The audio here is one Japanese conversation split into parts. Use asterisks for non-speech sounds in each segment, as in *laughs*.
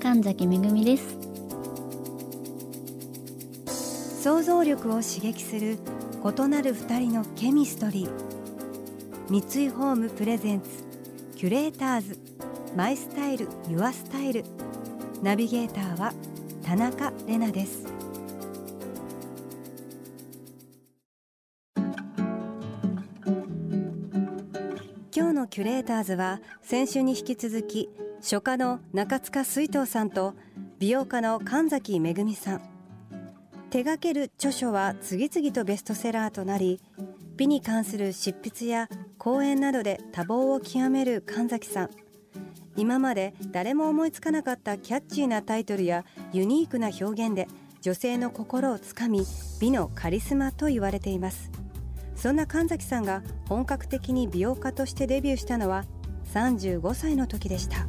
神崎めぐみです。想像力を刺激する異なる二人のケミストリー。三井ホームプレゼンツキュレーターズ。マイスタイルユアスタイル。ナビゲーターは田中れなです。今日のキュレーターズは先週に引き続き書家の中塚水藤さんと美容家の神崎めぐみさん。手掛ける著書は次々とベストセラーとなり美に関する執筆や講演などで多忙を極める神崎さん。今まで誰も思いつかなかったキャッチーなタイトルやユニークな表現で女性の心をつかみ美のカリスマと言われています。そんな神崎さんが本格的に美容家としてデビューしたのは35歳の時でした。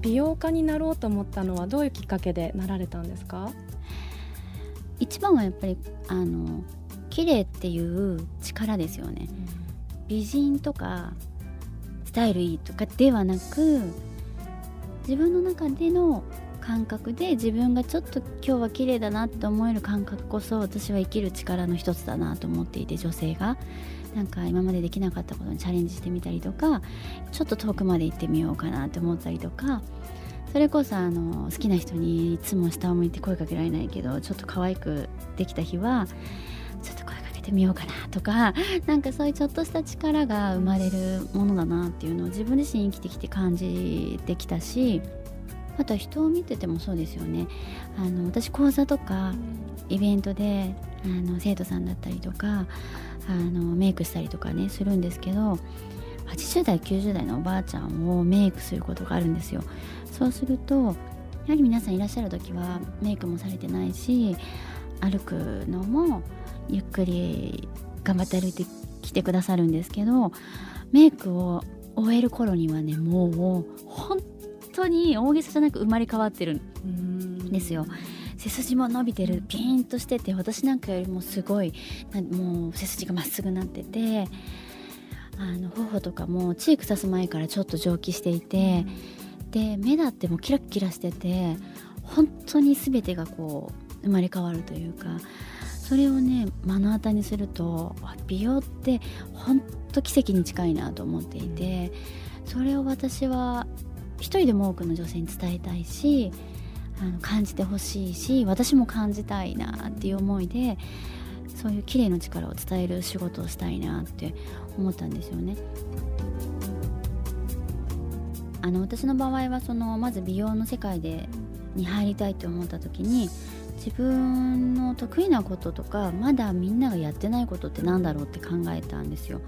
美容家になろうと思ったのはどういうきっかけでなられたんですか？一番はやっぱりあの綺麗っていう力ですよね、うん、美人とかスタイルいいとかではなく自分の中での感覚で自分がちょっと今日は綺麗だなって思える感覚こそ私は生きる力の一つだなと思っていて女性がなんか今までできなかったことにチャレンジしてみたりとかちょっと遠くまで行ってみようかなって思ったりとかそれこそあの好きな人にいつも下を向いて声かけられないけどちょっと可愛くできた日はちょっと声かけてみようかなとか *laughs* なんかそういうちょっとした力が生まれるものだなっていうのを自分自身生きてきて感じてきたしあとは人を見ててもそうですよね。あの私講座とかイベントであの生徒さんだったりとかあのメイクしたりとかねするんですけど80代90代のおばあちゃんをメイクすることがあるんですよ。そうするとやはり皆さんいらっしゃる時はメイクもされてないし歩くのもゆっくり頑張って歩いてきてくださるんですけどメイクを終える頃にはねもう本当に大げさじゃなく生まれ変わってるんですよ。背筋も伸びてるピーンとしてて私なんかよりもすごいもう背筋がまっすぐなっててあの頬とかもチーク刺す前からちょっと蒸気していてで目だってもキラキラしてて本当に全てがこう生まれ変わるというかそれをね目の当たりにすると美容って本当奇跡に近いなと思っていてそれを私は一人でも多くの女性に伝えたいしあの感じてほしいし私も感じたいなっていう思いでそういう綺麗の力を伝える仕事をしたいなって思ったんですよね。あの私の場合はそのまず美容の世界でに入りたいと思った時に自分の得意なこととかまだみんながやってないことって何だろうって考えたんですよ。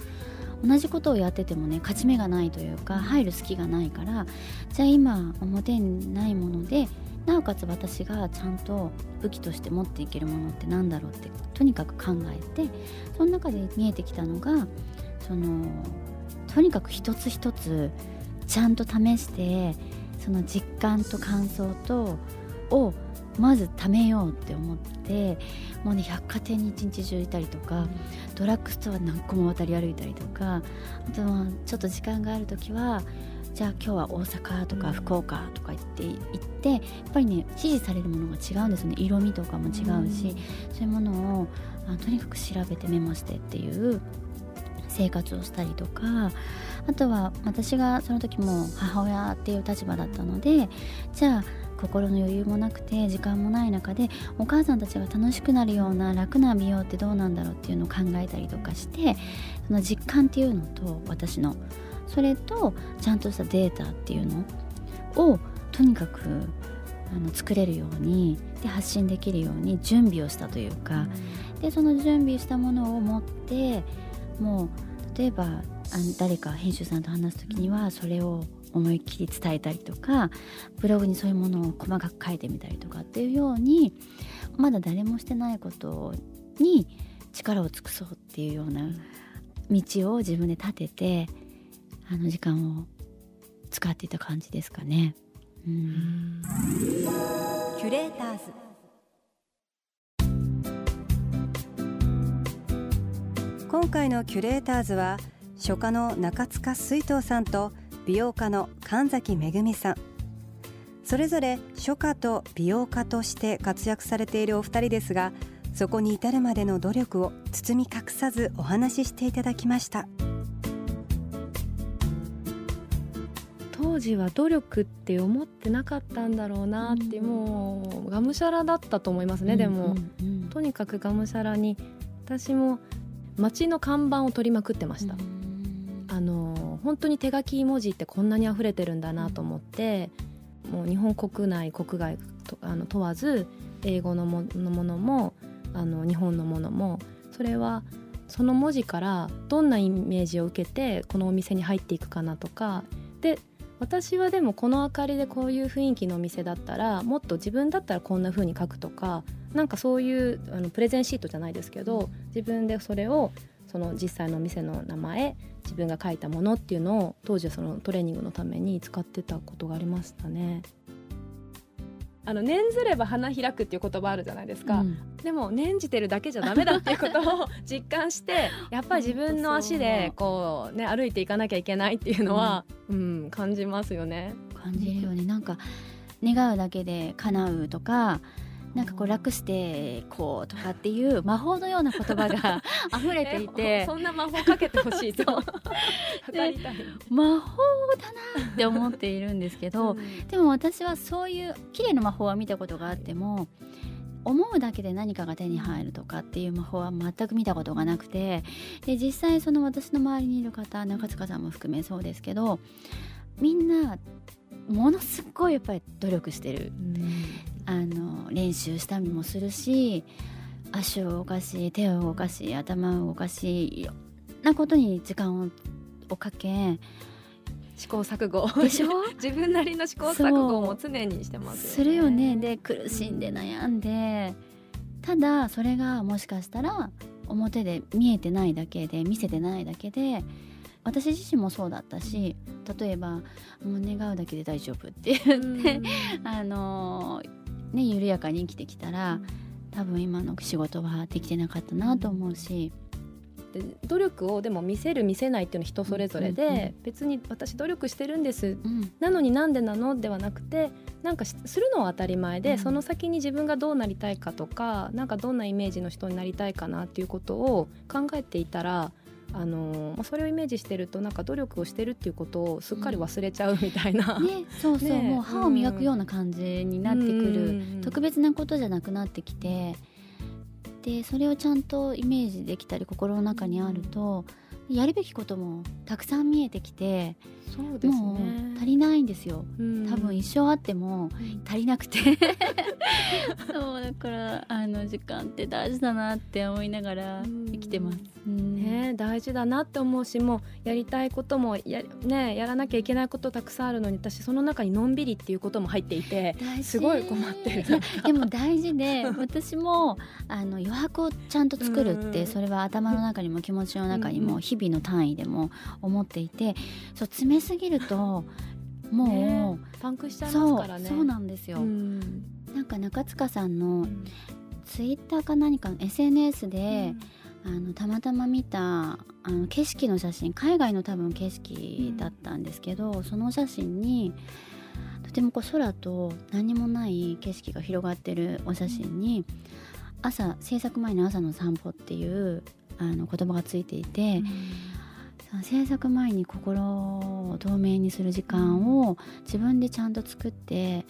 同じことをやっててもね勝ち目がないというか入る隙がないからじゃあ今表にないものでなおかつ私がちゃんと武器として持っていけるものって何だろうってとにかく考えてその中で見えてきたのがそのとにかく一つ一つちゃんと試してその実感と感想とをまず貯めようって思ってもうね百貨店に一日中いたりとか、ドラッグストア何個も渡り歩いたりとかあとはちょっと時間がある時はじゃあ今日は大阪とか福岡とか行って行ってやっぱりね支持されるものが違うんですね。色味とかも違うし、うん、そういうものをあとにかく調べてメモしてっていう生活をしたりとかあとは私がその時も母親っていう立場だったのでじゃあ心の余裕もなくて時間もない中でお母さんたちが楽しくなるような楽な美容ってどうなんだろうっていうのを考えたりとかしてその実感っていうのと私の。それとちゃんとしたデータっていうのをとにかくあの作れるようにで発信できるように準備をしたというかでその準備したものを持ってもう例えばあの誰か編集さんと話す時にはそれを思いっきり伝えたりとかブログにそういうものを細かく書いてみたりとかっていうようにまだ誰もしてないことに力を尽くそうっていうような道を自分で立ててあの時間を使っていた感じですかね。うん、キュレーターズ今回のキュレーターズは書家の中塚水藤さんと美容家の神崎恵さん。それぞれ書家と美容家として活躍されているお二人ですがそこに至るまでの努力を包み隠さずお話ししていただきました。当時は努力って思ってなかったんだろうなって、うん、もうがむしゃらだったと思いますね、うん、でも、うん、とにかくがむしゃらに私も街の看板を取りまくってました、あの本当に手書き文字ってこんなに溢れてるんだなと思って、もう日本国内国外とあの問わず英語のものものもあの日本のものもそれはその文字からどんなイメージを受けてこのお店に入っていくかなとか。で私はでもこの明かりでこういう雰囲気のお店だったらもっと自分だったらこんな風に書くとかなんかそういうあのプレゼンシートじゃないですけど自分でそれをその実際のお店の名前自分が書いたものっていうのを当時はそのトレーニングのために使ってたことがありましたね。あの念ずれば花開くっていう言葉あるじゃないですか、うん、でも念じてるだけじゃダメだっていうことを *laughs* 実感してやっぱり自分の足でこうね歩いていかなきゃいけないっていうのは、うん、うん、感じますよね。感じるよね。なんか願うだけで叶うとかなんかこう楽してこうとかっていう魔法のような言葉が *laughs* 溢れていて。そんな魔法かけてほしいと。魔法だなって思っているんですけど、うん、でも私はそういう綺麗な魔法は見たことがあっても思うだけで何かが手に入るとかっていう魔法は全く見たことがなくてで実際その私の周りにいる方中塚さんも含めそうですけどみんなものすごいやっぱり努力してる、うん、あの練習したりもするし足を動かし手を動かし頭を動かしいろんなことに時間をかけ試行錯誤。でしょ？*laughs* 自分なりの試行錯誤も常にしてます、ね、するよね。で苦しんで悩んでただそれがもしかしたら表で見えてないだけで見せてないだけで私自身もそうだったし例えば「もう願うだけで大丈夫」って言って *laughs* あのね緩やかに生きてきたら多分今の仕事はできてなかったなと思うし。で努力をでも見せる見せないっていうのは人それぞれで、うんうんうん、別に私努力してるんです、うん、なのになんでなのではなくてなんかするのは当たり前で、うん、その先に自分がどうなりたいかとかなんかどんなイメージの人になりたいかなっていうことを考えていたらあのそれをイメージしてるとなんか努力をしてるっていうことをすっかり忘れちゃうみたいな、うん、ね、そうそう、ね、もう歯を磨くような感じになってくる、うん、特別なことじゃなくなってきて。でそれをちゃんとイメージできたり心の中にあるとやるべきこともたくさん見えてきてそうです、ね、もう足りないんですよ、うん、多分一生あっても足りなくて。*laughs* そうだからあの時間って大事だなって思いながら生きてます、うん、ね、大事だなって思うしもうやりたいこともや,、ね、やらなきゃいけないことたくさんあるのに私その中にのんびりっていうことも入っていてすごい困ってる。でも大事で私もあの余白をちゃんと作るって、それは頭の中にも気持ちの中にも日々の単位でも思っていてそう詰めすぎると *laughs* もう、パンクしちゃいますからね。そうなんですよ、うん、なんか中塚さんのツイッターか何かの SNS で、うん、あのたまたま見たあの景色の写真海外の多分景色だったんですけど、うん、その写真にとてもこう空と何もない景色が広がってるお写真に朝制作前の朝の散歩っていうあの言葉がついていて、うん、制作前に心を透明にする時間を自分でちゃんと作って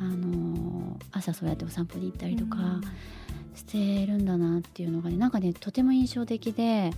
あの朝そうやってお散歩に行ったりとかしてるんだなっていうのがねなんかねとても印象的で。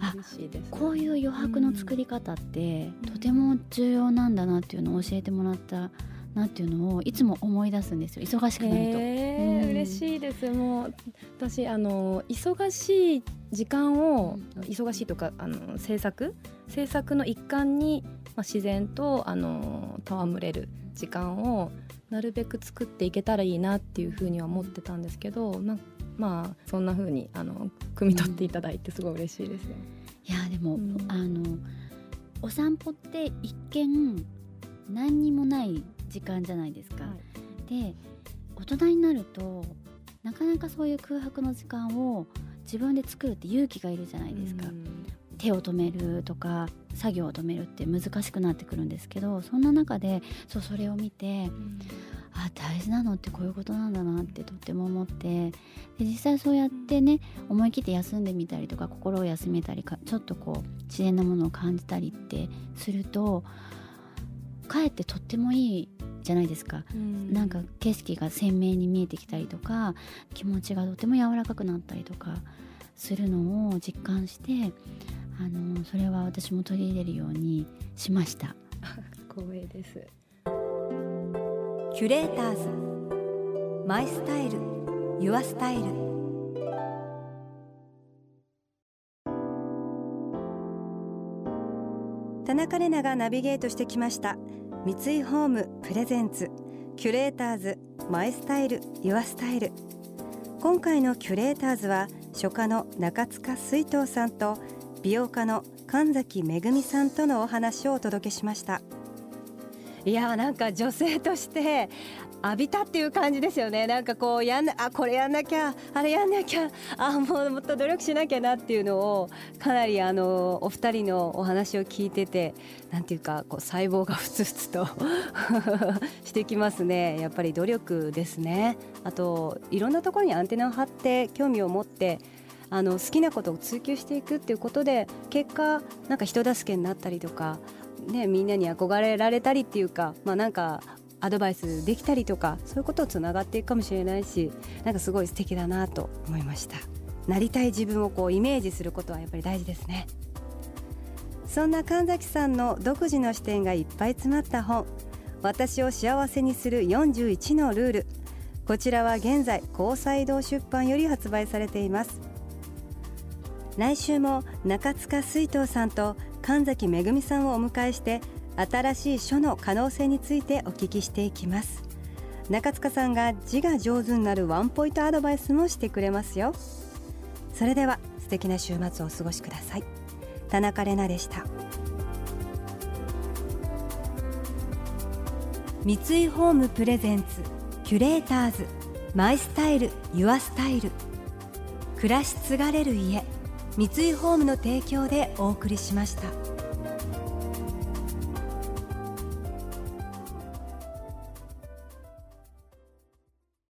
あ、ね、こういう余白の作り方って、とても重要なんだなっていうのを教えてもらったなっていうのをいつも思い出すんですよ。忙しくなると。えー、嬉しいです。もう私あの忙しい時間を、忙しいとかあの制作？制作の一環に、まあ、自然とあの戯れる時間をなるべく作っていけたらいいなっていうふうには思ってたんですけどままあそんなふうにあの汲み取っていただいてすごい嬉しいですね。いやでも、うん、あのお散歩って一見何にもない時間じゃないですか。はい、で大人になるとなかなかそういう空白の時間を自分で作るって勇気がいるじゃないですか。手を止めるとか作業を止めるって難しくなってくるんですけどそんな中でそうそれを見て、あ大事なのってこういうことなんだなってとっても思ってで実際そうやってね思い切って休んでみたりとか心を休めたりかちょっとこう自然なものを感じたりってするとかえってとってもいいじゃないですか、うん、なんか景色が鮮明に見えてきたりとか気持ちがとても柔らかくなったりとかするのを実感してあのそれは私も取り入れるようにしました。*laughs* 光栄です。キュレーターズ。マイスタイル。ユアスタイル田中れながナビゲートしてきました。三井ホームプレゼンツキュレーターズマイスタイルユアスタイル。今回のキュレーターズは書家の中塚水藤さんと美容家の神崎めぐみさんとのお話をお届けしました。いやなんか女性として浴びたっていう感じですよね。なんかこうやんあこれやんなきゃあれやんなきゃあもうもっと努力しなきゃなっていうのをかなりあのお二人のお話を聞いててなんていうかこう細胞がふつふつと *laughs* してきますね。やっぱり努力ですね。あといろんなところにアンテナを張って興味を持ってあの好きなことを追求していくっていうことで結果なんか人助けになったりとかね、みんなに憧れられたりっていうか、まあ、なんかアドバイスできたりとかそういうことをつながっていくかもしれないしなんかすごい素敵だなと思いました。なりたい自分をこうイメージすることはやっぱり大事ですね。そんな神崎さんの独自の視点がいっぱい詰まった本。私を幸せにする41のルール。こちらは現在高裁堂出版より発売されています。来週も中塚水藤さんと神崎めぐみさんをお迎えして新しい書の可能性についてお聞きしていきます。中塚さんが字が上手になるワンポイントアドバイスもしてくれますよ。それでは素敵な週末をお過ごしください。田中れなでした。三井ホームプレゼンツキュレーターズマイスタイルユアスタイル。暮らし継がれる家三井ホームの提供でお送りしました。